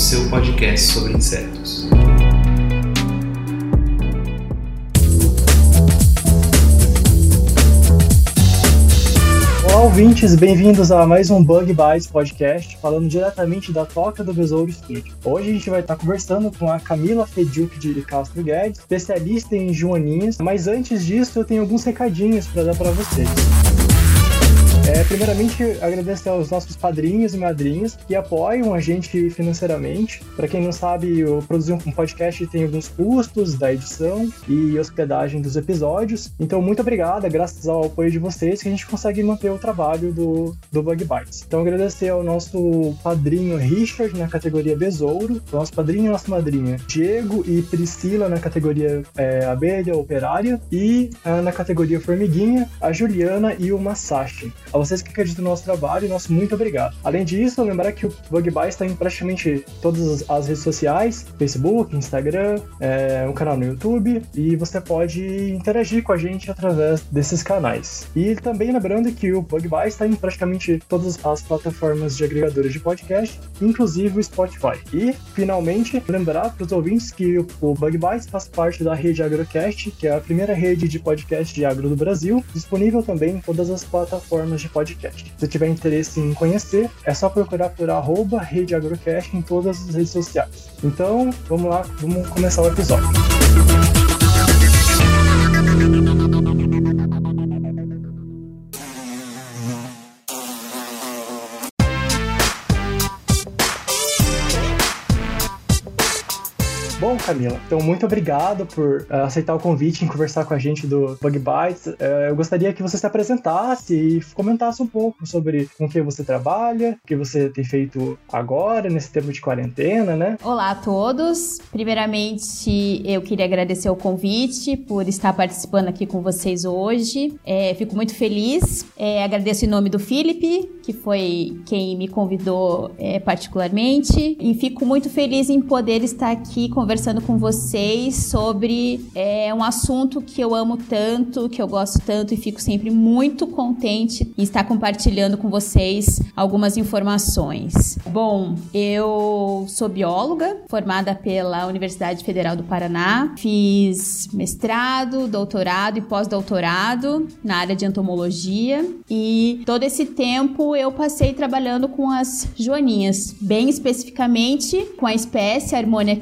seu podcast sobre insetos. Olá, ouvintes, bem-vindos a mais um Bug Bites podcast, falando diretamente da Toca do Besouro Studio. Hoje a gente vai estar conversando com a Camila Fediuk de Castro Guedes, especialista em joaninhas, mas antes disso eu tenho alguns recadinhos para dar para vocês. É, primeiramente, agradecer aos nossos padrinhos e madrinhas que apoiam a gente financeiramente. Para quem não sabe, produzir um podcast tem alguns custos da edição e hospedagem dos episódios. Então, muito obrigado, é graças ao apoio de vocês que a gente consegue manter o trabalho do, do Bug Bites. Então, agradecer ao nosso padrinho Richard na categoria Besouro, nosso padrinho e nossa madrinha Diego e Priscila na categoria é, Abelha Operária e ah, na categoria Formiguinha, a Juliana e o Masashi. A vocês que acreditam no nosso trabalho, nosso muito obrigado. Além disso, lembrar que o Bug Bites está em praticamente todas as redes sociais: Facebook, Instagram, é, um canal no YouTube, e você pode interagir com a gente através desses canais. E também lembrando que o Bug Bites está em praticamente todas as plataformas de agregadores de podcast, inclusive o Spotify. E, finalmente, lembrar para os ouvintes que o o Bug Bites faz parte da rede Agrocast, que é a primeira rede de podcast de agro do Brasil, disponível também em todas as plataformas de podcast. Se tiver interesse em conhecer, é só procurar por arroba Rede Agrocast em todas as redes sociais. Então, vamos lá, vamos começar o episódio. Bom, Camila, então muito obrigado por eh, aceitar o convite em conversar com a gente do Bug Bites. Eh, eu gostaria que você se apresentasse e comentasse um pouco sobre com que você trabalha, o que você tem feito agora, nesse tempo de quarentena, né? Olá a todos. Primeiramente, eu queria agradecer o convite por estar participando aqui com vocês hoje. É, fico muito feliz. É, agradeço em nome do Felipe, que foi quem me convidou é, particularmente. E fico muito feliz em poder estar aqui conversando com vocês sobre é, um assunto que eu amo tanto, que eu gosto tanto e fico sempre muito contente em estar compartilhando com vocês algumas informações. Bom, eu sou bióloga, formada pela Universidade Federal do Paraná. Fiz mestrado, doutorado e pós-doutorado na área de entomologia e todo esse tempo eu passei trabalhando com as joaninhas, bem especificamente com a espécie Harmonia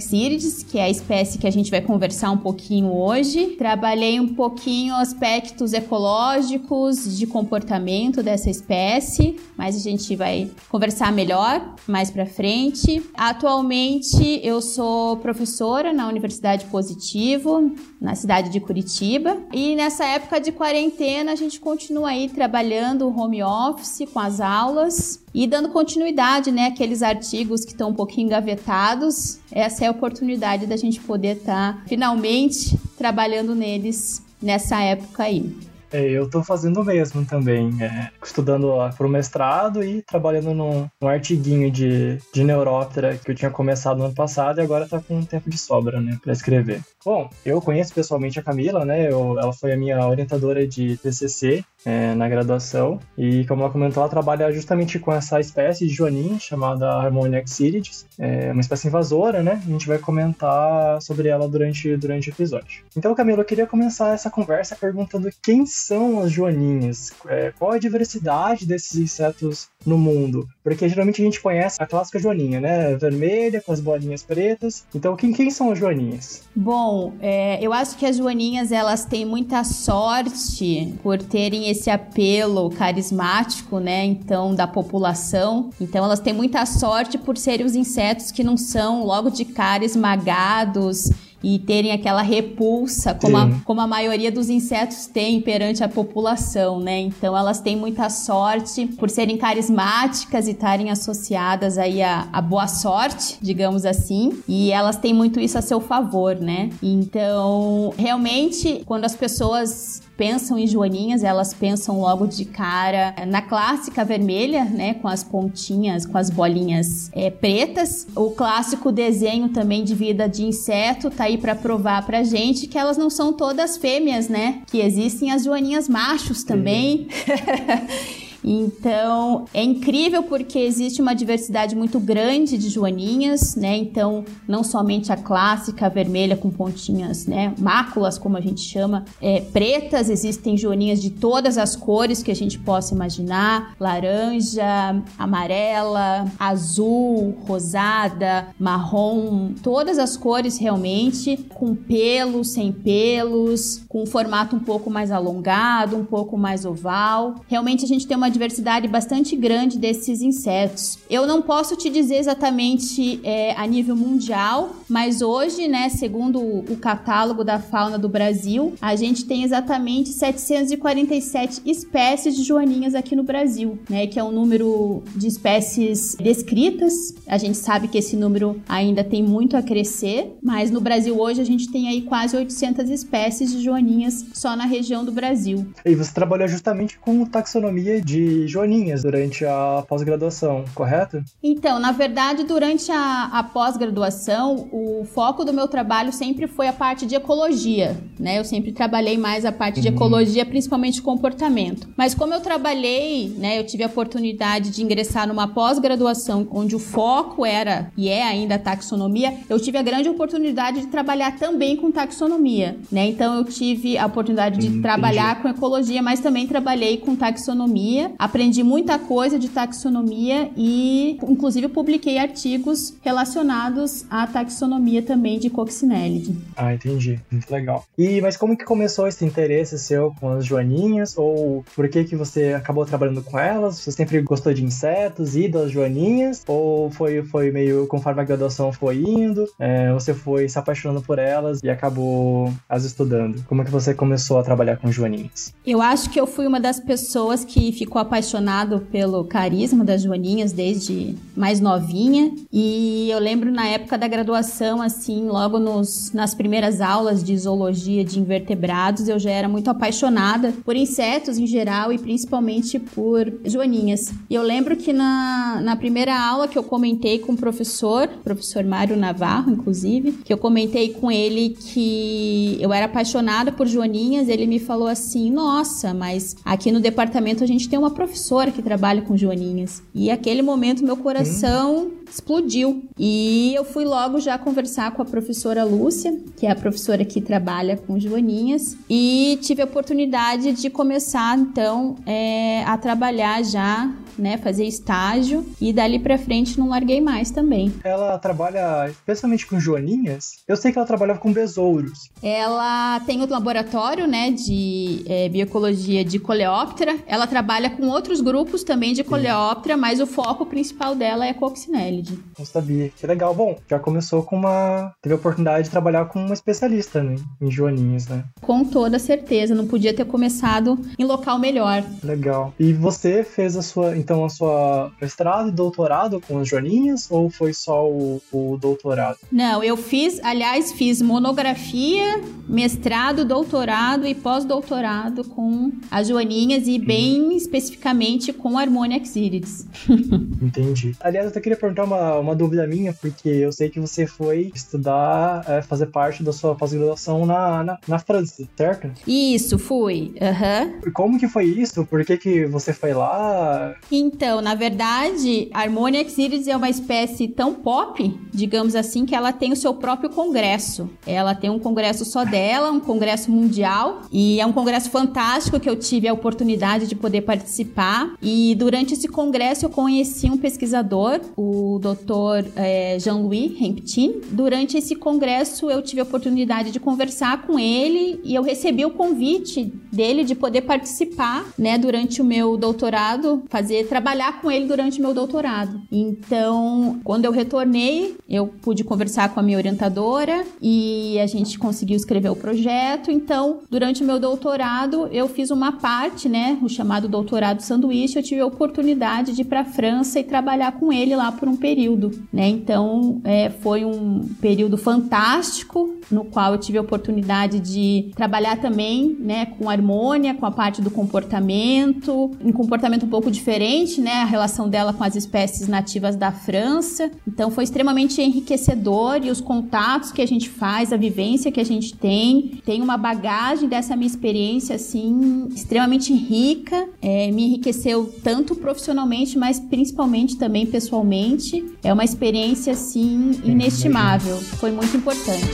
que é a espécie que a gente vai conversar um pouquinho hoje. Trabalhei um pouquinho aspectos ecológicos de comportamento dessa espécie, mas a gente vai conversar melhor mais para frente. Atualmente eu sou professora na Universidade Positivo, na cidade de Curitiba, e nessa época de quarentena a gente continua aí trabalhando home office com as aulas e dando continuidade, né, aqueles artigos que estão um pouquinho engavetados. Essa é a oportunidade da gente poder estar finalmente trabalhando neles nessa época aí. É, eu tô fazendo o mesmo também, é, estudando para o mestrado e trabalhando num, num artiguinho de, de neuróptera que eu tinha começado no ano passado e agora tá com um tempo de sobra, né, para escrever. Bom, eu conheço pessoalmente a Camila, né, eu, ela foi a minha orientadora de TCC é, na graduação e, como ela comentou, ela trabalha justamente com essa espécie de joaninha chamada Harmonia xyrides, é uma espécie invasora, né, a gente vai comentar sobre ela durante, durante o episódio. Então, Camila, eu queria começar essa conversa perguntando quem são as joaninhas? É, qual a diversidade desses insetos no mundo? Porque geralmente a gente conhece a clássica joaninha, né? Vermelha, com as bolinhas pretas. Então, quem, quem são as joaninhas? Bom, é, eu acho que as joaninhas elas têm muita sorte por terem esse apelo carismático, né? Então, da população. Então, elas têm muita sorte por serem os insetos que não são logo de cara esmagados e terem aquela repulsa, como a, como a maioria dos insetos tem perante a população, né? Então elas têm muita sorte por serem carismáticas e estarem associadas aí a, a boa sorte, digamos assim, e elas têm muito isso a seu favor, né? Então, realmente, quando as pessoas pensam em joaninhas, elas pensam logo de cara na clássica vermelha, né, com as pontinhas, com as bolinhas é, pretas. O clássico desenho também de vida de inseto tá aí para provar pra gente que elas não são todas fêmeas, né? Que existem as joaninhas machos também. Então, é incrível porque existe uma diversidade muito grande de joaninhas, né? Então, não somente a clássica vermelha com pontinhas, né? Máculas, como a gente chama, é, pretas, existem joaninhas de todas as cores que a gente possa imaginar: laranja, amarela, azul, rosada, marrom, todas as cores realmente, com pelos, sem pelos, com um formato um pouco mais alongado, um pouco mais oval. Realmente a gente tem uma diversidade bastante grande desses insetos. Eu não posso te dizer exatamente é, a nível mundial, mas hoje, né, segundo o catálogo da fauna do Brasil, a gente tem exatamente 747 espécies de joaninhas aqui no Brasil, né, que é um número de espécies descritas. A gente sabe que esse número ainda tem muito a crescer, mas no Brasil hoje a gente tem aí quase 800 espécies de joaninhas só na região do Brasil. E você trabalhou justamente com taxonomia de de joaninhas durante a pós-graduação, correto? Então, na verdade, durante a, a pós-graduação, o foco do meu trabalho sempre foi a parte de ecologia, né? Eu sempre trabalhei mais a parte de uhum. ecologia, principalmente comportamento. Mas como eu trabalhei, né, eu tive a oportunidade de ingressar numa pós-graduação onde o foco era e é ainda a taxonomia, eu tive a grande oportunidade de trabalhar também com taxonomia, né? Então eu tive a oportunidade de trabalhar com ecologia, mas também trabalhei com taxonomia aprendi muita coisa de taxonomia e, inclusive, publiquei artigos relacionados à taxonomia também de Coccinellide. Ah, entendi. Muito legal. E, mas como que começou esse interesse seu com as joaninhas? Ou por que que você acabou trabalhando com elas? Você sempre gostou de insetos e das joaninhas? Ou foi, foi meio conforme a graduação foi indo, é, você foi se apaixonando por elas e acabou as estudando? Como que você começou a trabalhar com joaninhas? Eu acho que eu fui uma das pessoas que ficou ficou apaixonado pelo carisma das joaninhas desde mais novinha. E eu lembro na época da graduação, assim, logo nos, nas primeiras aulas de zoologia de invertebrados, eu já era muito apaixonada por insetos em geral e principalmente por joaninhas. E eu lembro que na, na primeira aula que eu comentei com o professor, professor Mário Navarro, inclusive, que eu comentei com ele que eu era apaixonada por joaninhas, ele me falou assim: Nossa, mas aqui no departamento a gente tem uma uma professora que trabalha com joaninhas. E aquele momento meu coração explodiu. E eu fui logo já conversar com a professora Lúcia, que é a professora que trabalha com joaninhas, e tive a oportunidade de começar então é, a trabalhar já né, fazer estágio e dali para frente não larguei mais também. Ela trabalha especialmente com joaninhas? Eu sei que ela trabalhava com besouros. Ela tem o laboratório, né, de é, bioecologia de coleóptera. Ela trabalha com outros grupos também de coleóptera, mas o foco principal dela é coccinellide. Não sabia. Que legal. Bom, já começou com uma... Teve a oportunidade de trabalhar com uma especialista né, em joaninhas, né? Com toda certeza. Não podia ter começado em local melhor. Legal. E você fez a sua então a sua mestrado e doutorado com as joaninhas ou foi só o, o doutorado? Não, eu fiz, aliás, fiz monografia, mestrado, doutorado e pós-doutorado com as joaninhas e bem uhum. especificamente com a Harmonia Xirides. Entendi. Aliás, eu até queria perguntar uma, uma dúvida minha, porque eu sei que você foi estudar, é, fazer parte da sua pós-graduação na, na, na, França, certo? Isso, fui. Uhum. Como que foi isso? Por que, que você foi lá? Então, na verdade, a Harmonia Exíris é uma espécie tão pop, digamos assim, que ela tem o seu próprio congresso. Ela tem um congresso só dela, um congresso mundial, e é um congresso fantástico que eu tive a oportunidade de poder participar. E durante esse congresso eu conheci um pesquisador, o Dr. É, Jean-Louis Remptin. Durante esse congresso eu tive a oportunidade de conversar com ele e eu recebi o convite dele de poder participar, né, durante o meu doutorado, fazer trabalhar com ele durante meu doutorado. Então, quando eu retornei, eu pude conversar com a minha orientadora e a gente conseguiu escrever o projeto. Então, durante o meu doutorado, eu fiz uma parte, né, o chamado doutorado sanduíche. Eu tive a oportunidade de ir para a França e trabalhar com ele lá por um período, né? Então, é, foi um período fantástico no qual eu tive a oportunidade de trabalhar também, né, com harmonia, com a parte do comportamento, um comportamento um pouco diferente, né, a relação dela com as espécies nativas da França. Então foi extremamente enriquecedor e os contatos que a gente faz, a vivência que a gente tem, tem uma bagagem dessa minha experiência assim extremamente rica, é, me enriqueceu tanto profissionalmente, mas principalmente também pessoalmente. É uma experiência assim inestimável. Foi muito importante.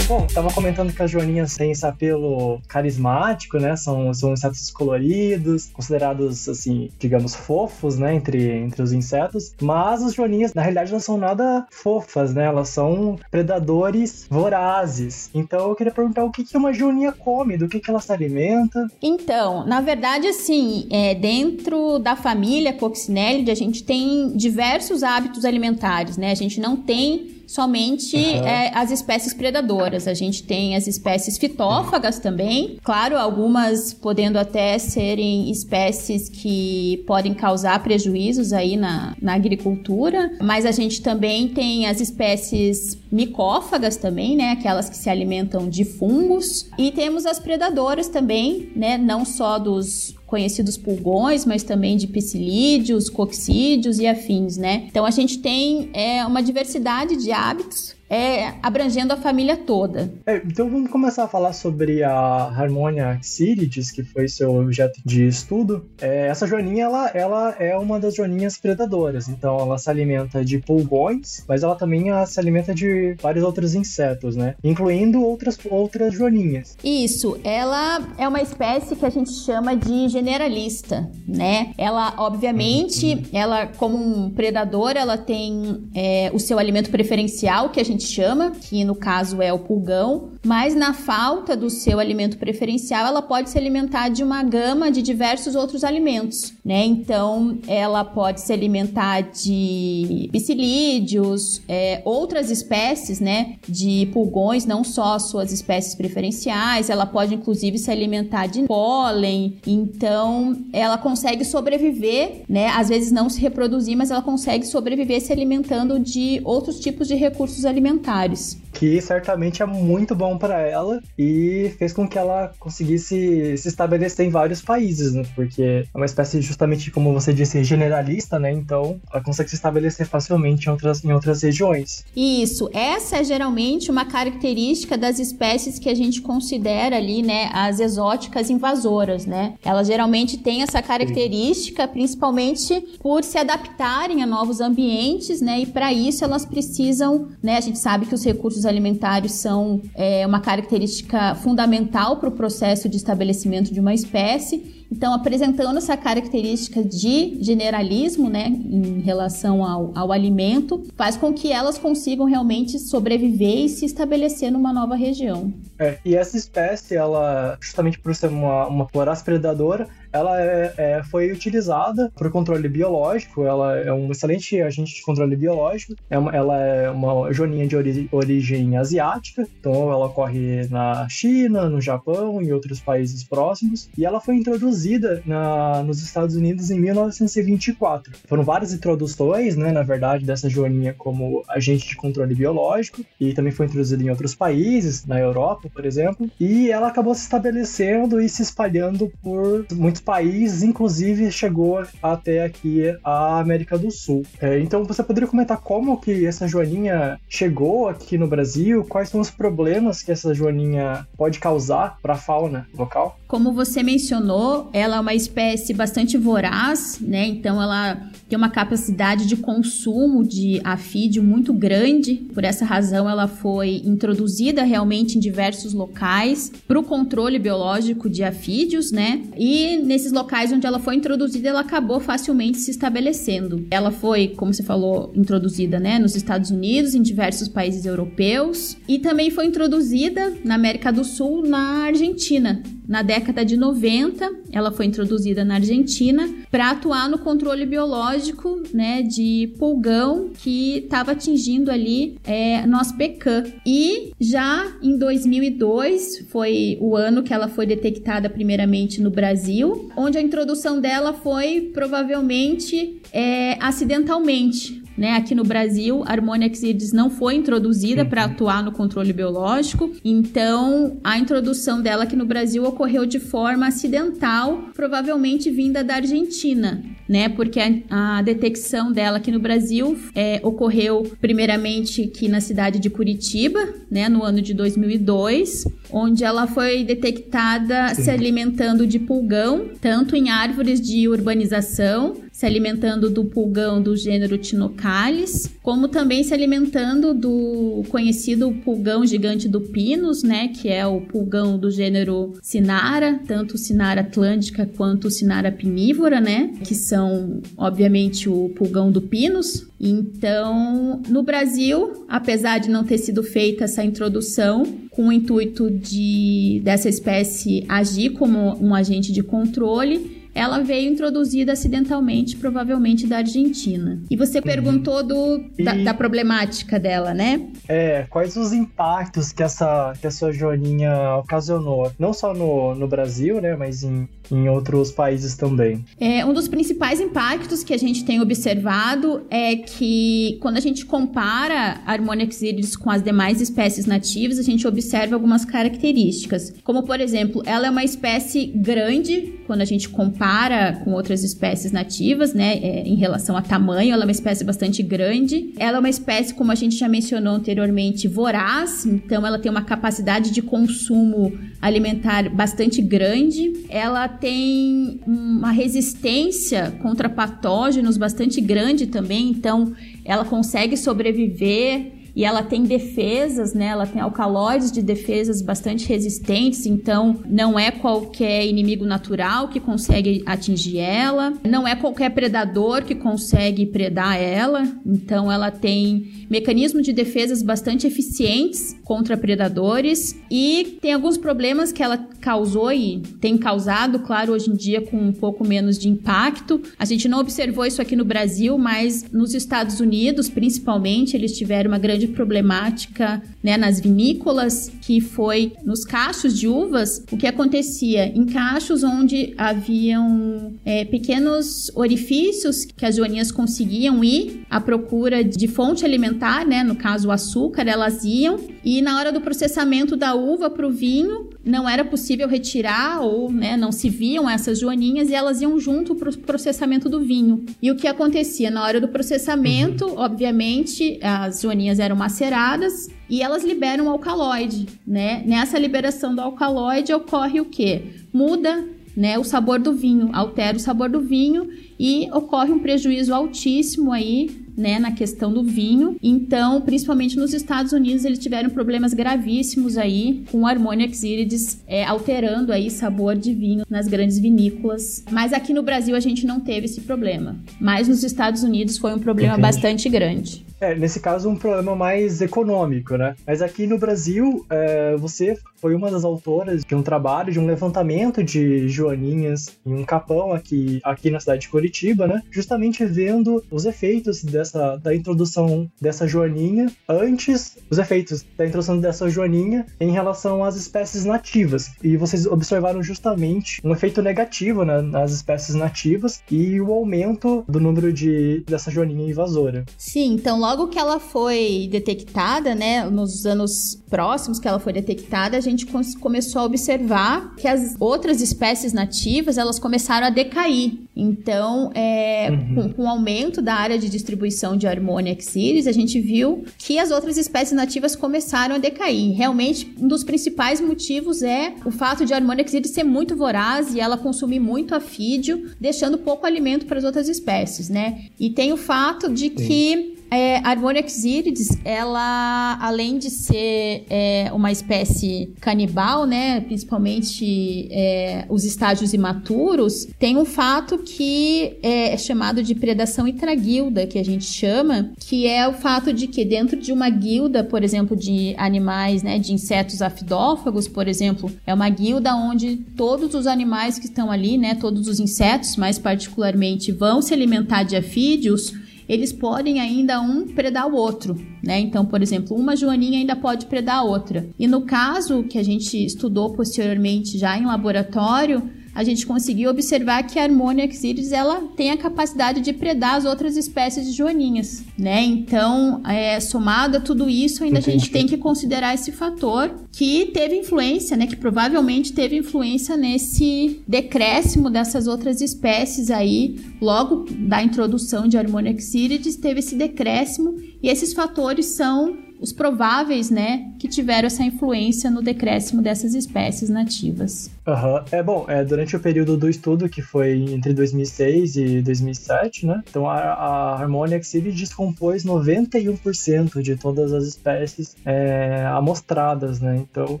Bom, tava comentando que as joaninhas têm esse apelo carismático, né? São, são insetos coloridos, considerados, assim, digamos, fofos, né? Entre, entre os insetos. Mas as joaninhas, na realidade, não são nada fofas, né? Elas são predadores vorazes. Então eu queria perguntar o que, que uma joaninha come, do que, que ela se alimenta. Então, na verdade, assim, é, dentro da família Coccinellidae, a gente tem diversos hábitos alimentares, né? A gente não tem somente uhum. é, as espécies predadoras. A gente tem as espécies fitófagas também, claro, algumas podendo até serem espécies que podem causar prejuízos aí na, na agricultura, mas a gente também tem as espécies micófagas também, né, aquelas que se alimentam de fungos, e temos as predadoras também, né, não só dos conhecidos pulgões, mas também de psilídeos, coccídeos e afins, né? Então a gente tem é, uma diversidade de hábitos é, abrangendo a família toda. É, então vamos começar a falar sobre a Harmonia xyrides, que foi seu objeto de estudo. É, essa joaninha, ela, ela é uma das joaninhas predadoras, então ela se alimenta de pulgões, mas ela também se alimenta de vários outros insetos, né? Incluindo outras, outras joaninhas. Isso, ela é uma espécie que a gente chama de generalista, né? Ela, obviamente, uhum. ela como um predador, ela tem é, o seu alimento preferencial, que a gente gente chama, que no caso é o pulgão, mas na falta do seu alimento preferencial, ela pode se alimentar de uma gama de diversos outros alimentos, né? Então, ela pode se alimentar de psilídeos, é, outras espécies, né, de pulgões, não só suas espécies preferenciais, ela pode inclusive se alimentar de pólen. Então, ela consegue sobreviver, né? Às vezes não se reproduzir, mas ela consegue sobreviver se alimentando de outros tipos de recursos alimentares alimentares. Que certamente é muito bom para ela e fez com que ela conseguisse se estabelecer em vários países, né? Porque é uma espécie justamente, como você disse, generalista, né? Então ela consegue se estabelecer facilmente em outras, em outras regiões. Isso, essa é geralmente uma característica das espécies que a gente considera ali, né, as exóticas invasoras, né? Elas geralmente têm essa característica, Sim. principalmente por se adaptarem a novos ambientes, né? E para isso elas precisam, né? A gente sabe que os recursos alimentares são é, uma característica fundamental para o processo de estabelecimento de uma espécie. Então, apresentando essa característica de generalismo, né, em relação ao, ao alimento, faz com que elas consigam realmente sobreviver e se estabelecer numa nova região. É, e essa espécie, ela, justamente por ser uma, uma voraz predadora, ela é, é, foi utilizada para o controle biológico, ela é um excelente agente de controle biológico, é uma, ela é uma joaninha de ori origem asiática, então ela ocorre na China, no Japão e outros países próximos, e ela foi introduzida na, nos Estados Unidos em 1924. Foram várias introduções, né, na verdade, dessa joaninha como agente de controle biológico. E também foi introduzida em outros países, na Europa, por exemplo, e ela acabou se estabelecendo e se espalhando por muitos países, inclusive chegou até aqui a América do Sul. É, então você poderia comentar como que essa joaninha chegou aqui no Brasil, quais são os problemas que essa joaninha pode causar para a fauna local? Como você mencionou, ela é uma espécie bastante voraz, né? Então ela tem uma capacidade de consumo de afídio muito grande. Por essa razão, ela foi introduzida realmente em diversos locais para o controle biológico de afídeos, né? E nesses locais onde ela foi introduzida, ela acabou facilmente se estabelecendo. Ela foi, como você falou, introduzida, né, nos Estados Unidos, em diversos países europeus e também foi introduzida na América do Sul, na Argentina. Na década de 90, ela foi introduzida na Argentina para atuar no controle biológico né, de pulgão que estava atingindo ali é, nosso pecan. E já em 2002 foi o ano que ela foi detectada primeiramente no Brasil, onde a introdução dela foi provavelmente é, acidentalmente. Né, aqui no Brasil, a Harmonia Xidis não foi introduzida para uhum. atuar no controle biológico, então a introdução dela aqui no Brasil ocorreu de forma acidental, provavelmente vinda da Argentina, né? Porque a, a detecção dela aqui no Brasil é, ocorreu primeiramente aqui na cidade de Curitiba, né, no ano de 2002, onde ela foi detectada Sim. se alimentando de pulgão, tanto em árvores de urbanização se alimentando do pulgão do gênero Tinocalis, como também se alimentando do conhecido pulgão gigante do Pinus, né, que é o pulgão do gênero Sinara, tanto Sinara atlântica quanto Sinara pinívora, né, que são obviamente o pulgão do Pinus. Então, no Brasil, apesar de não ter sido feita essa introdução com o intuito de dessa espécie agir como um agente de controle, ela veio introduzida acidentalmente, provavelmente da Argentina. E você uhum. perguntou do, da, e... da, problemática dela, né? É, quais os impactos que essa, que essa joaninha ocasionou? Não só no, no Brasil, né, mas em, em outros países também. É, um dos principais impactos que a gente tem observado é que quando a gente compara a Harmoniax iris com as demais espécies nativas, a gente observa algumas características. Como, por exemplo, ela é uma espécie grande quando a gente compara compara com outras espécies nativas, né, é, em relação a tamanho, ela é uma espécie bastante grande. Ela é uma espécie, como a gente já mencionou anteriormente, voraz, então ela tem uma capacidade de consumo alimentar bastante grande. Ela tem uma resistência contra patógenos bastante grande também, então ela consegue sobreviver e ela tem defesas, né? Ela tem alcaloides de defesas bastante resistentes, então não é qualquer inimigo natural que consegue atingir ela, não é qualquer predador que consegue predar ela, então ela tem mecanismos de defesas bastante eficientes contra predadores e tem alguns problemas que ela causou e tem causado, claro, hoje em dia com um pouco menos de impacto. A gente não observou isso aqui no Brasil, mas nos Estados Unidos, principalmente, eles tiveram uma grande problemática né, nas vinícolas, que foi nos cachos de uvas, o que acontecia? Em cachos onde haviam é, pequenos orifícios que as joaninhas conseguiam ir à procura de fonte alimentar, né, no caso o açúcar, elas iam, e na hora do processamento da uva para o vinho, não era possível retirar ou né, não se viam essas joaninhas e elas iam junto para o processamento do vinho. E o que acontecia? Na hora do processamento, uhum. obviamente, as joaninhas eram maceradas e elas liberam o alcaloide, né? Nessa liberação do alcaloide ocorre o quê? Muda né, o sabor do vinho, altera o sabor do vinho e ocorre um prejuízo altíssimo aí né, na questão do vinho. Então, principalmente nos Estados Unidos, eles tiveram problemas gravíssimos aí com o Harmonia Xyrides é, alterando aí sabor de vinho nas grandes vinícolas. Mas aqui no Brasil a gente não teve esse problema. Mas nos Estados Unidos foi um problema Entendi. bastante grande. É, nesse caso, um problema mais econômico, né? Mas aqui no Brasil, é, você foi uma das autoras de um trabalho, de um levantamento de joaninhas em um capão aqui, aqui na cidade de Curitiba, né? Justamente vendo os efeitos dessa da introdução dessa joaninha antes os efeitos da introdução dessa joaninha em relação às espécies nativas. E vocês observaram justamente um efeito negativo né, nas espécies nativas e o aumento do número de dessa joaninha invasora. Sim, então logo que ela foi detectada, né, nos anos próximos que ela foi detectada, a gente começou a observar que as outras espécies nativas elas começaram a decair. Então, é, uhum. com, com o aumento da área de distribuição de Harmonia Xeris, a gente viu que as outras espécies nativas começaram a decair. Realmente, um dos principais motivos é o fato de Harmonia Xeris ser muito voraz e ela consumir muito afídio, deixando pouco alimento para as outras espécies, né? E tem o fato de Sim. que é, a Harmonix iridis, ela, além de ser é, uma espécie canibal, né, principalmente é, os estágios imaturos, tem um fato que é, é chamado de predação intraguilda, que a gente chama, que é o fato de que dentro de uma guilda, por exemplo, de animais, né, de insetos afidófagos, por exemplo, é uma guilda onde todos os animais que estão ali, né, todos os insetos, mais particularmente, vão se alimentar de afídeos, eles podem ainda um predar o outro, né? Então, por exemplo, uma joaninha ainda pode predar a outra. E no caso que a gente estudou posteriormente já em laboratório, a gente conseguiu observar que a Harmonia xidis ela tem a capacidade de predar as outras espécies de joaninhas, né? Então, é, somado a tudo isso, ainda Entendi. a gente tem que considerar esse fator que teve influência, né? Que provavelmente teve influência nesse decréscimo dessas outras espécies aí, logo da introdução de Harmonia xidis, teve esse decréscimo e esses fatores são os prováveis, né, que tiveram essa influência no decréscimo dessas espécies nativas. Uhum. É bom, é, durante o período do estudo, que foi entre 2006 e 2007, né, então a, a Harmonia Xilid descompôs 91% de todas as espécies é, amostradas, né, então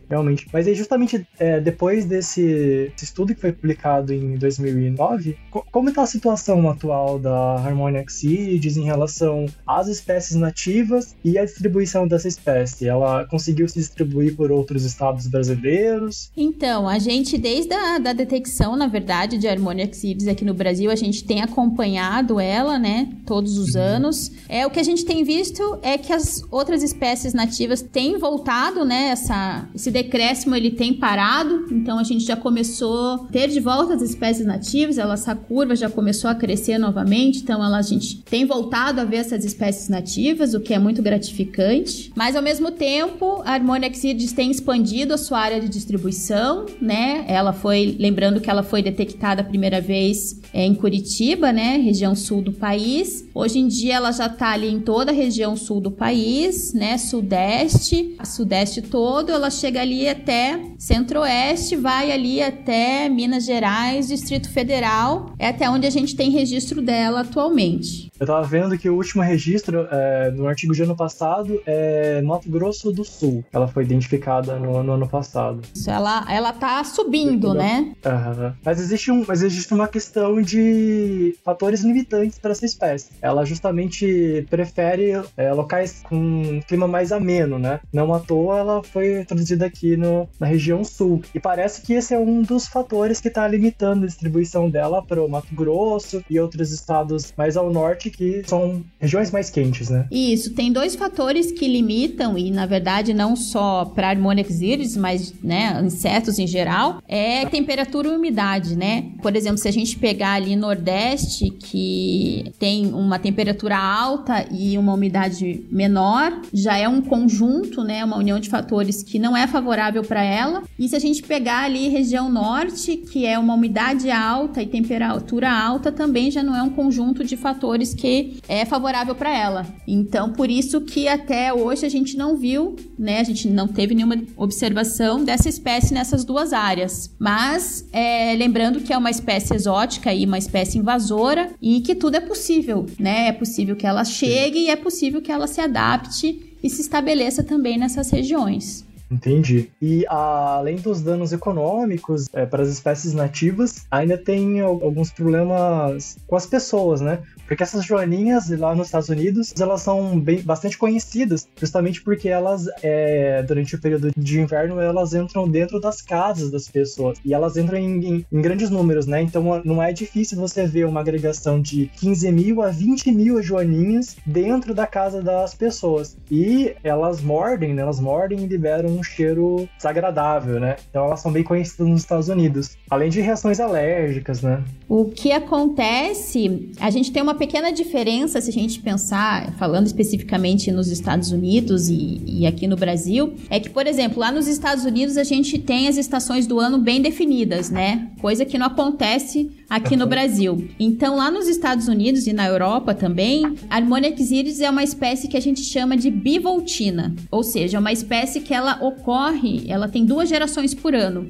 realmente. Mas aí justamente é, depois desse, estudo que foi publicado em 2009, co como está a situação atual da Harmonia Xilid em relação às espécies nativas e a distribuição dessa espécie? Ela conseguiu se distribuir por outros estados brasileiros? Então, a gente, desde a da detecção, na verdade, de Harmonia xidis aqui no Brasil, a gente tem acompanhado ela, né, todos os uhum. anos. É, o que a gente tem visto é que as outras espécies nativas têm voltado, né, essa, esse decréscimo ele tem parado, então a gente já começou a ter de volta as espécies nativas, ela, essa curva já começou a crescer novamente, então ela, a gente tem voltado a ver essas espécies nativas, o que é muito gratificante. Mas ao mesmo tempo, a Harmonia Xidis tem expandido a sua área de distribuição, né? Ela foi, lembrando que ela foi detectada a primeira vez é, em Curitiba, né? Região sul do país. Hoje em dia ela já está ali em toda a região sul do país, né? Sudeste, sudeste todo, ela chega ali até centro-oeste, vai ali até Minas Gerais, Distrito Federal, é até onde a gente tem registro dela atualmente. Eu tava vendo que o último registro, é, no artigo de ano passado, é Mato Grosso do Sul. Ela foi identificada no, no ano passado. Isso, ela, ela tá subindo, né? Uhum. Mas, existe um, mas existe uma questão de fatores limitantes para essa espécie. Ela justamente prefere é, locais com um clima mais ameno, né? Não à toa ela foi introduzida aqui no, na região sul. E parece que esse é um dos fatores que está limitando a distribuição dela para o Mato Grosso e outros estados mais ao norte que são regiões mais quentes, né? Isso, tem dois fatores que limitam, e na verdade não só para Harmonix iris, mas né, insetos em geral, é temperatura e umidade, né? Por exemplo, se a gente pegar ali Nordeste, que tem uma temperatura alta e uma umidade menor, já é um conjunto, né? Uma união de fatores que não é favorável para ela. E se a gente pegar ali região Norte, que é uma umidade alta e temperatura alta, também já não é um conjunto de fatores que é favorável para ela. Então, por isso que até hoje a gente não viu, né? A gente não teve nenhuma observação dessa espécie nessas duas áreas. Mas é, lembrando que é uma espécie exótica e uma espécie invasora e que tudo é possível, né? É possível que ela chegue e é possível que ela se adapte e se estabeleça também nessas regiões. Entendi. E além dos danos econômicos é, para as espécies nativas, ainda tem alguns problemas com as pessoas, né? Porque essas joaninhas lá nos Estados Unidos, elas são bem, bastante conhecidas, justamente porque elas, é, durante o período de inverno, elas entram dentro das casas das pessoas. E elas entram em, em, em grandes números, né? Então não é difícil você ver uma agregação de 15 mil a 20 mil joaninhas dentro da casa das pessoas. E elas mordem, né? Elas mordem e liberam um cheiro desagradável, né? Então elas são bem conhecidas nos Estados Unidos. Além de reações alérgicas, né? O que acontece, a gente tem uma pequena diferença se a gente pensar, falando especificamente nos Estados Unidos e, e, aqui no Brasil, é que, por exemplo, lá nos Estados Unidos a gente tem as estações do ano bem definidas, né? Coisa que não acontece aqui no Brasil. Então, lá nos Estados Unidos e na Europa também, a Harmonia iris é uma espécie que a gente chama de bivoltina, ou seja, é uma espécie que ela ocorre, ela tem duas gerações por ano.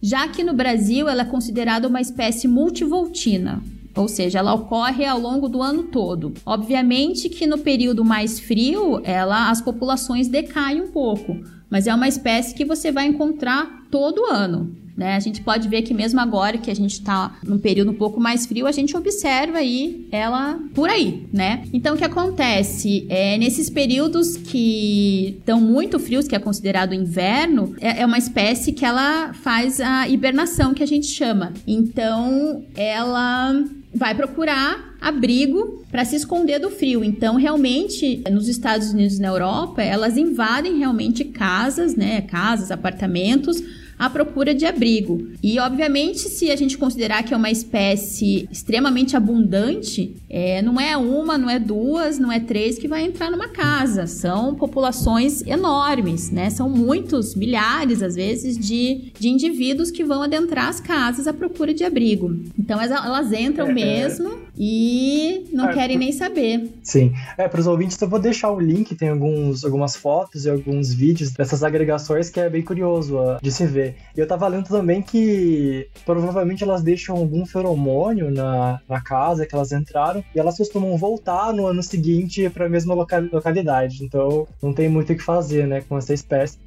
Já que no Brasil ela é considerada uma espécie multivoltina, ou seja, ela ocorre ao longo do ano todo. Obviamente que no período mais frio, ela as populações decaem um pouco, mas é uma espécie que você vai encontrar todo ano. Né? A gente pode ver que mesmo agora que a gente está num período um pouco mais frio, a gente observa aí ela por aí, né? Então o que acontece é nesses períodos que estão muito frios, que é considerado inverno, é, é uma espécie que ela faz a hibernação que a gente chama. Então ela vai procurar abrigo para se esconder do frio. Então, realmente, nos Estados Unidos e na Europa, elas invadem realmente casas, né? Casas, apartamentos à procura de abrigo. E, obviamente, se a gente considerar que é uma espécie extremamente abundante, é, não é uma, não é duas, não é três que vai entrar numa casa. São populações enormes, né? São muitos, milhares, às vezes, de, de indivíduos que vão adentrar as casas à procura de abrigo. Então, elas, entram é, é. mesmo e não é, querem nem saber. Sim. É, para os ouvintes, eu vou deixar o link, tem alguns, algumas fotos e alguns vídeos dessas agregações que é bem curioso de se ver. E eu tava lendo também que provavelmente elas deixam algum feromônio na, na casa que elas entraram e elas costumam voltar no ano seguinte para a mesma loca localidade. Então não tem muito o que fazer, né, com essa espécie.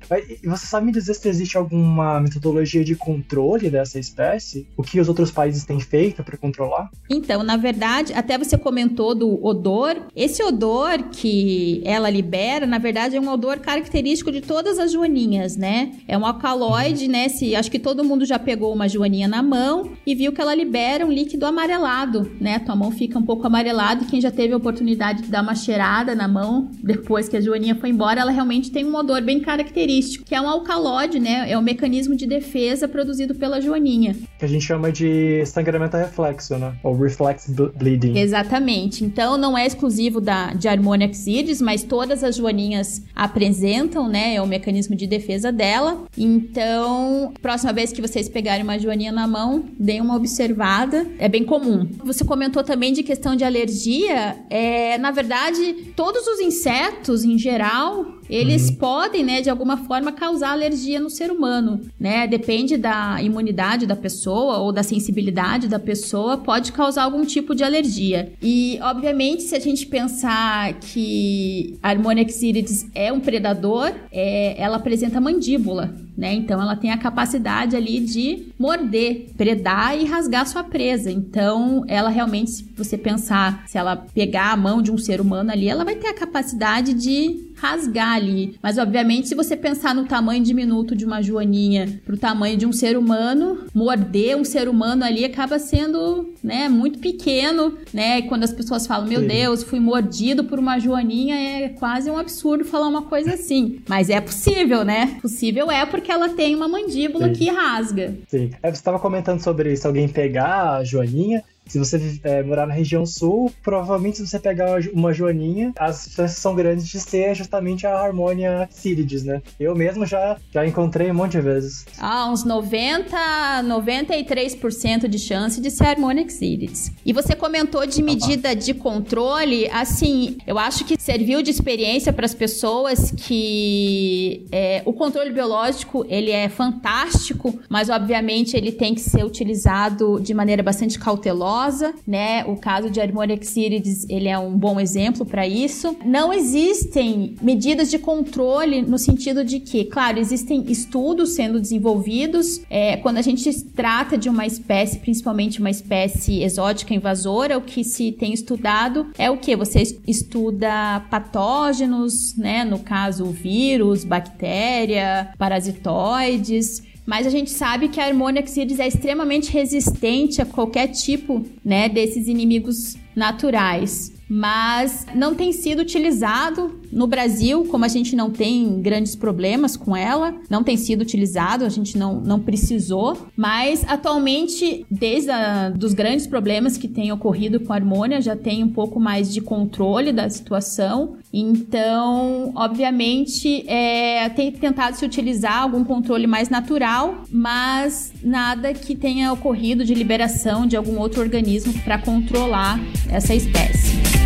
E você sabe me dizer se existe alguma metodologia de controle dessa espécie? O que os outros países têm feito para controlar? Então, na verdade, até você comentou do odor. Esse odor que ela libera, na verdade, é um odor característico de todas as joaninhas, né? É um alcaloide, né? Se, acho que todo mundo já pegou uma joaninha na mão e viu que ela libera um líquido amarelado, né? Tua mão fica um pouco amarelada e quem já teve a oportunidade de dar uma cheirada na mão depois que a joaninha foi embora, ela realmente tem um odor bem característico, que é um alcalóide, né? É o um mecanismo de defesa produzido pela joaninha. Que a gente chama de sangramento reflexo, né? Ou reflex bleeding. Exatamente. Então não é exclusivo da de Harmonia Xidis, mas todas as joaninhas apresentam, né? É o mecanismo de defesa dela. Então, próxima vez que vocês pegarem uma joaninha na mão, deem uma observada. É bem comum. Você comentou também de questão de alergia. É, na verdade, todos os insetos em geral eles uhum. podem, né, de alguma forma causar alergia no ser humano, né? Depende da imunidade da pessoa ou da sensibilidade da pessoa, pode causar algum tipo de alergia. E, obviamente, se a gente pensar que a Harmonic é um predador, é, ela apresenta mandíbula, né? Então ela tem a capacidade ali de morder, predar e rasgar sua presa. Então ela realmente, se você pensar, se ela pegar a mão de um ser humano ali, ela vai ter a capacidade de rasgar ali. Mas, obviamente, se você pensar no tamanho diminuto de uma joaninha pro tamanho de um ser humano, morder um ser humano ali acaba sendo, né, muito pequeno, né? E quando as pessoas falam, meu Sim. Deus, fui mordido por uma joaninha, é quase um absurdo falar uma coisa assim. Mas é possível, né? Possível é porque ela tem uma mandíbula Sim. que rasga. Sim. É, você estava comentando sobre se alguém pegar a joaninha, se você é, morar na região sul, provavelmente se você pegar uma joaninha, as chances são grandes de ser justamente a Harmonia Cirides, né? Eu mesmo já, já encontrei um monte de vezes. Ah, uns 90, 93% de chance de ser Harmonia Cirides. E você comentou de medida de controle, assim, eu acho que serviu de experiência para as pessoas que é, o controle biológico, ele é fantástico, mas obviamente ele tem que ser utilizado de maneira bastante cautelosa né? O caso de Armorexirides, ele é um bom exemplo para isso. Não existem medidas de controle no sentido de que, claro, existem estudos sendo desenvolvidos. É, quando a gente trata de uma espécie, principalmente uma espécie exótica invasora, o que se tem estudado é o que? Você estuda patógenos, né? No caso, vírus, bactéria, parasitoides mas a gente sabe que a Harmonixidis é extremamente resistente a qualquer tipo, né, desses inimigos naturais. Mas não tem sido utilizado no Brasil, como a gente não tem grandes problemas com ela, não tem sido utilizado, a gente não, não precisou, mas atualmente, desde a, dos grandes problemas que têm ocorrido com a Harmonia, já tem um pouco mais de controle da situação, então, obviamente, é, tem tentado se utilizar algum controle mais natural, mas nada que tenha ocorrido de liberação de algum outro organismo para controlar essa espécie.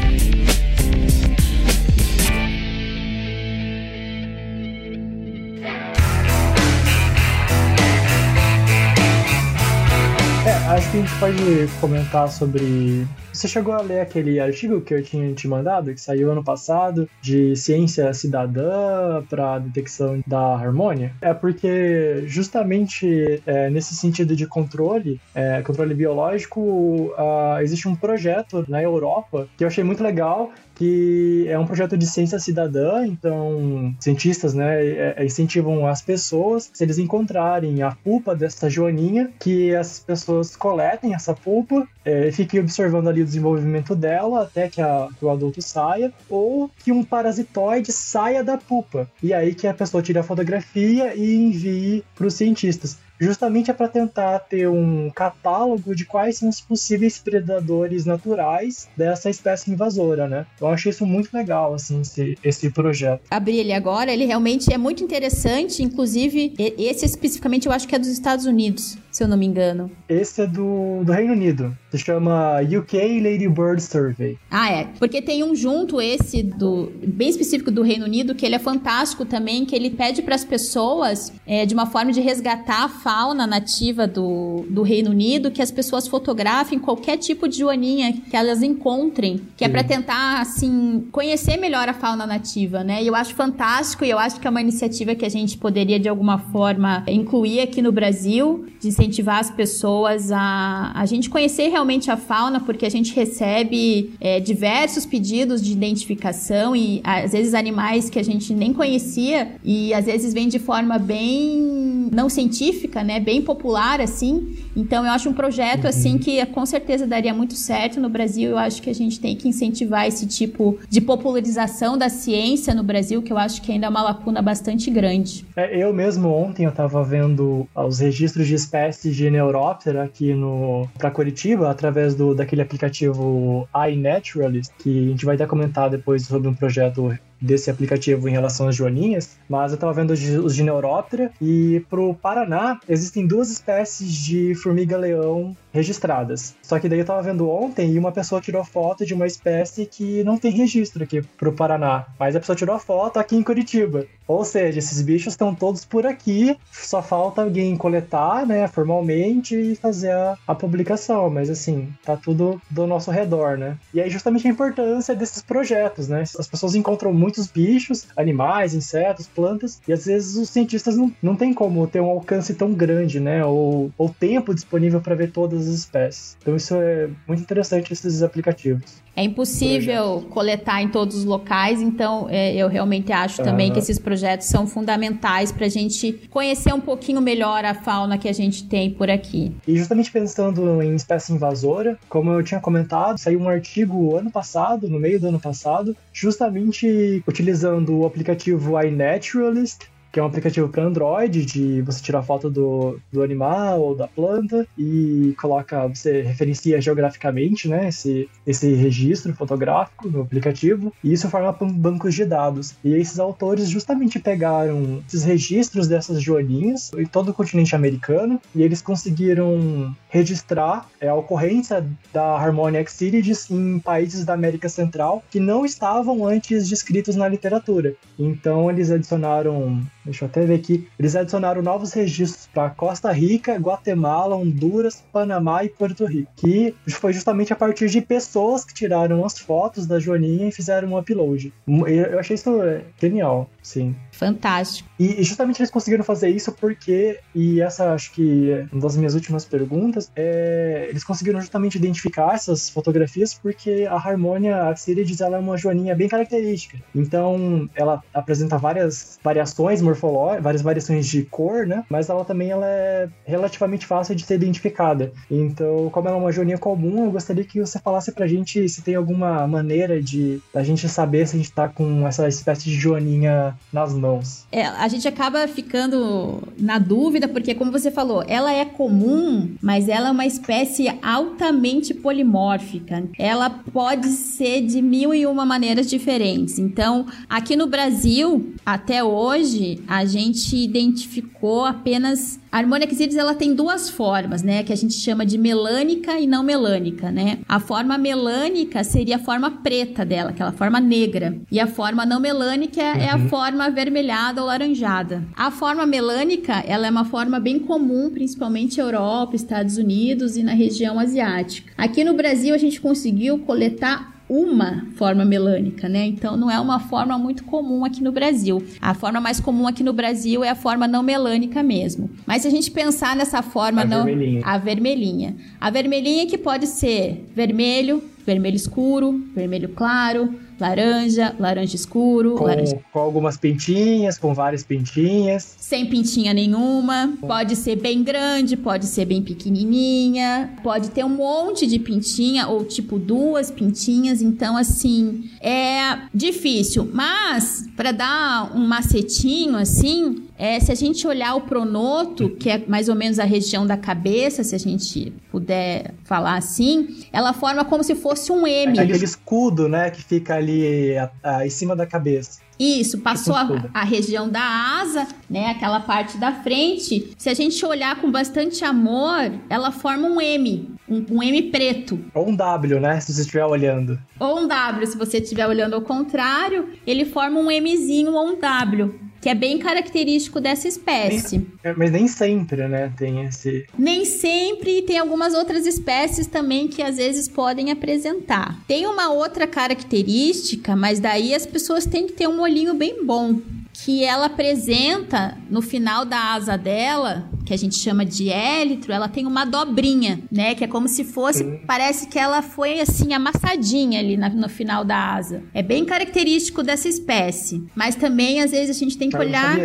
Acho que a gente pode comentar sobre. Você chegou a ler aquele artigo que eu tinha te mandado, que saiu ano passado, de ciência cidadã para detecção da harmônia? É porque, justamente é, nesse sentido de controle, é, controle biológico, uh, existe um projeto na Europa que eu achei muito legal, que é um projeto de ciência cidadã, então cientistas né, é, é, incentivam as pessoas, se eles encontrarem a pulpa dessa joaninha, que as pessoas coletem essa pulpa, é, fiquem observando ali desenvolvimento dela até que, a, que o adulto saia, ou que um parasitoide saia da pulpa. E aí que a pessoa tire a fotografia e envie para os cientistas justamente é para tentar ter um catálogo de quais são os possíveis predadores naturais dessa espécie invasora, né? Eu achei isso muito legal, assim, esse, esse projeto. Abri ele agora, ele realmente é muito interessante, inclusive, esse especificamente eu acho que é dos Estados Unidos, se eu não me engano. Esse é do, do Reino Unido, se chama UK Lady Bird Survey. Ah, é, porque tem um junto, esse do bem específico do Reino Unido, que ele é fantástico também, que ele pede para as pessoas, é, de uma forma de resgatar a fauna nativa do, do Reino Unido, que as pessoas fotografem qualquer tipo de joaninha que elas encontrem, que é para tentar, assim, conhecer melhor a fauna nativa, né? E eu acho fantástico e eu acho que é uma iniciativa que a gente poderia, de alguma forma, incluir aqui no Brasil, de incentivar as pessoas a, a gente conhecer realmente a fauna, porque a gente recebe é, diversos pedidos de identificação e, às vezes, animais que a gente nem conhecia e, às vezes, vem de forma bem não científica, né, bem popular assim. Então eu acho um projeto assim que com certeza daria muito certo no Brasil. Eu acho que a gente tem que incentivar esse tipo de popularização da ciência no Brasil, que eu acho que ainda é uma lacuna bastante grande. É, eu mesmo ontem eu estava vendo os registros de espécies de Neuróptera aqui no para Curitiba através do daquele aplicativo iNaturalist, que a gente vai até comentar depois sobre um projeto desse aplicativo em relação às joaninhas, mas eu estava vendo os de Neuróptera e pro Paraná existem duas espécies de formiga-leão registradas. Só que daí eu tava vendo ontem e uma pessoa tirou foto de uma espécie que não tem registro aqui pro Paraná. Mas a pessoa tirou foto aqui em Curitiba. Ou seja, esses bichos estão todos por aqui, só falta alguém coletar, né, formalmente e fazer a, a, publicação. Mas assim, tá tudo do nosso redor, né? E aí justamente a importância desses projetos, né? As pessoas encontram muitos bichos, animais, insetos, plantas, e às vezes os cientistas não, não tem como ter um alcance tão grande, né? Ou, ou tempo disponível para ver todas as espécies. Então isso é muito interessante esses aplicativos. É impossível projetos. coletar em todos os locais, então é, eu realmente acho também que esses projetos são fundamentais para a gente conhecer um pouquinho melhor a fauna que a gente tem por aqui. E justamente pensando em espécie invasora, como eu tinha comentado, saiu um artigo ano passado, no meio do ano passado, justamente utilizando o aplicativo iNaturalist que é um aplicativo para Android de você tirar foto do, do animal ou da planta e coloca, você referencia geograficamente, né, esse, esse registro fotográfico no aplicativo e isso forma bancos de dados. E esses autores justamente pegaram esses registros dessas joaninhas em todo o continente americano e eles conseguiram registrar é, a ocorrência da Harmonia excidis em países da América Central que não estavam antes descritos na literatura. Então eles adicionaram Deixa eu até ver aqui. Eles adicionaram novos registros para Costa Rica, Guatemala, Honduras, Panamá e Porto Rico. Que foi justamente a partir de pessoas que tiraram as fotos da Joaninha e fizeram um upload. Eu achei isso genial, sim. Fantástico. E, justamente eles conseguiram fazer isso porque, e essa acho que é uma das minhas últimas perguntas, é, eles conseguiram justamente identificar essas fotografias porque a Harmonia Axirides ela é uma joaninha bem característica. Então, ela apresenta várias variações morfológicas, várias variações de cor, né? Mas ela também ela é relativamente fácil de ser identificada. Então, como ela é uma joaninha comum, eu gostaria que você falasse pra gente se tem alguma maneira de a gente saber se a gente tá com essa espécie de joaninha nas mãos mãos. É, a gente acaba ficando na dúvida, porque, como você falou, ela é comum, mas ela é uma espécie altamente polimórfica. Ela pode ser de mil e uma maneiras diferentes. Então, aqui no Brasil, até hoje, a gente identificou apenas a Harmonia Xidis, ela tem duas formas, né, que a gente chama de melânica e não melânica, né? A forma melânica seria a forma preta dela, aquela forma negra, e a forma não melânica uhum. é a uhum. forma avermelhada ou laranjada. A forma melânica, ela é uma forma bem comum, principalmente na Europa, Estados Unidos e na região asiática. Aqui no Brasil a gente conseguiu coletar uma forma melânica, né? Então não é uma forma muito comum aqui no Brasil. A forma mais comum aqui no Brasil é a forma não melânica mesmo. Mas se a gente pensar nessa forma a não vermelhinha. a vermelhinha. A vermelhinha que pode ser vermelho, vermelho escuro, vermelho claro, laranja, laranja escuro, Com, laranja com algumas pintinhas, com várias pintinhas. sem pintinha nenhuma, pode ser bem grande, pode ser bem pequenininha, pode ter um monte de pintinha ou tipo duas pintinhas, então assim, é difícil, mas para dar um macetinho assim, é, se a gente olhar o pronoto, que é mais ou menos a região da cabeça, se a gente puder falar assim, ela forma como se fosse um M. Aquele escudo, né, que fica ali a- a- em cima da cabeça. Isso, passou a, escudo. a região da asa, né? Aquela parte da frente. Se a gente olhar com bastante amor, ela forma um M, um, um M preto. Ou um W, né, se você estiver olhando. Ou um W, se você estiver olhando ao contrário, ele forma um Mzinho ou um W, que é bem característico dessa espécie. É, Mas nem sempre, né, tem esse... Nem sempre e tem algumas outras espécies também que às vezes podem apresentar. Tem uma outra característica, mas daí as pessoas têm que ter um olhinho bem bom. Que ela apresenta no final da asa dela, que a gente chama de élitro, ela tem uma dobrinha, né? Que é como se fosse, parece que ela foi assim amassadinha ali na- no final da asa. É bem característico dessa espécie. Mas também às vezes a gente tem que eu olhar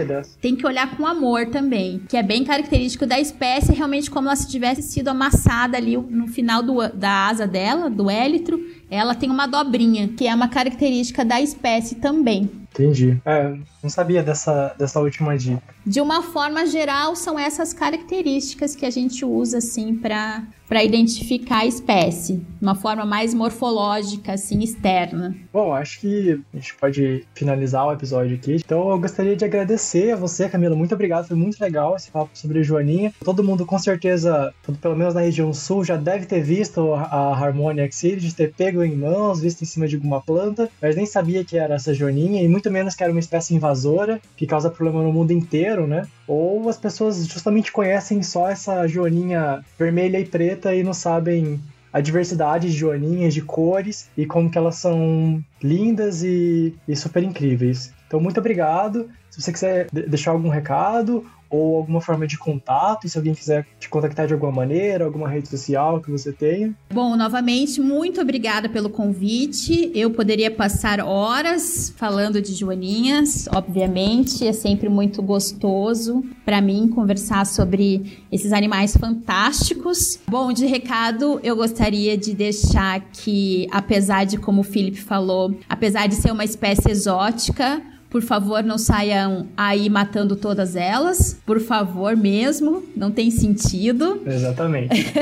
tem que olhar com amor também, que é bem característico da espécie, realmente como ela se tivesse sido amassada ali no final do- da asa dela, do élitro, ela tem uma dobrinha, que é uma característica da espécie também. Entendi. É, não sabia dessa, dessa última dica. De uma forma geral, são essas características que a gente usa assim para para identificar a espécie, uma forma mais morfológica assim externa. Bom, acho que a gente pode finalizar o episódio aqui. Então eu gostaria de agradecer a você, Camila. Muito obrigado, foi muito legal esse papo sobre a Joaninha. Todo mundo, com certeza, pelo menos na região sul, já deve ter visto a Harmonia Exceed, ter pego em mãos, visto em cima de alguma planta, mas nem sabia que era essa Joaninha, e muito menos que era uma espécie invasora, que causa problema no mundo inteiro, né? Ou as pessoas justamente conhecem só essa Joaninha vermelha e preta e não sabem a diversidade de joaninhas, de cores e como que elas são lindas e, e super incríveis. Então, muito obrigado. Se você quiser de- deixar algum recado ou alguma forma de contato, se alguém quiser te contactar de alguma maneira, alguma rede social que você tenha. Bom, novamente, muito obrigada pelo convite. Eu poderia passar horas falando de joaninhas, obviamente, é sempre muito gostoso para mim conversar sobre esses animais fantásticos. Bom, de recado, eu gostaria de deixar que, apesar de, como o Felipe falou, apesar de ser uma espécie exótica, por favor, não saiam aí matando todas elas. Por favor, mesmo. Não tem sentido. Exatamente.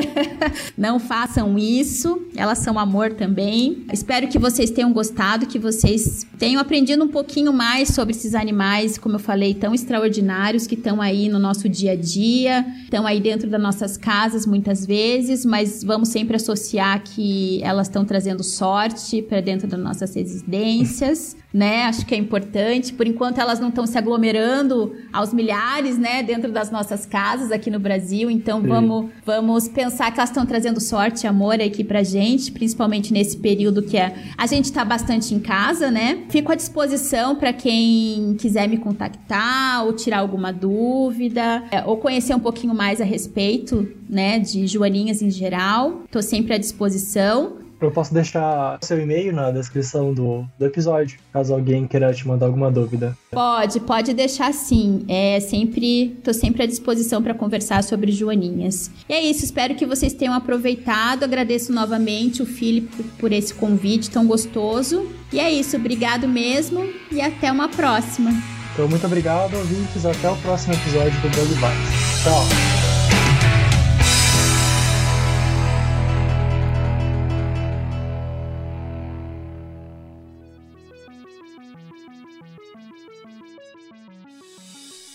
Não façam isso, elas são amor também. Espero que vocês tenham gostado, que vocês tenham aprendido um pouquinho mais sobre esses animais, como eu falei, tão extraordinários que estão aí no nosso dia a dia, estão aí dentro das nossas casas muitas vezes, mas vamos sempre associar que elas estão trazendo sorte para dentro das nossas residências, né? Acho que é importante. Por enquanto elas não estão se aglomerando aos milhares, né, dentro das nossas casas aqui no Brasil, então Sim. vamos Vamos pensar que elas estão trazendo sorte e amor aqui pra gente, principalmente nesse período que a, a gente tá bastante em casa, né? Fico à disposição para quem quiser me contactar ou tirar alguma dúvida, é, ou conhecer um pouquinho mais a respeito, né, de joaninhas em geral. Tô sempre à disposição. Eu posso deixar seu e-mail na descrição do, do episódio, caso alguém queira te mandar alguma dúvida. Pode, pode deixar sim. É sempre, tô sempre à disposição para conversar sobre joaninhas. E é isso, espero que vocês tenham aproveitado. Agradeço novamente o Felipe por esse convite tão gostoso. E é isso, obrigado mesmo e até uma próxima. Então, muito obrigado, ouvintes. Até o próximo episódio do Bug Bites. Tchau!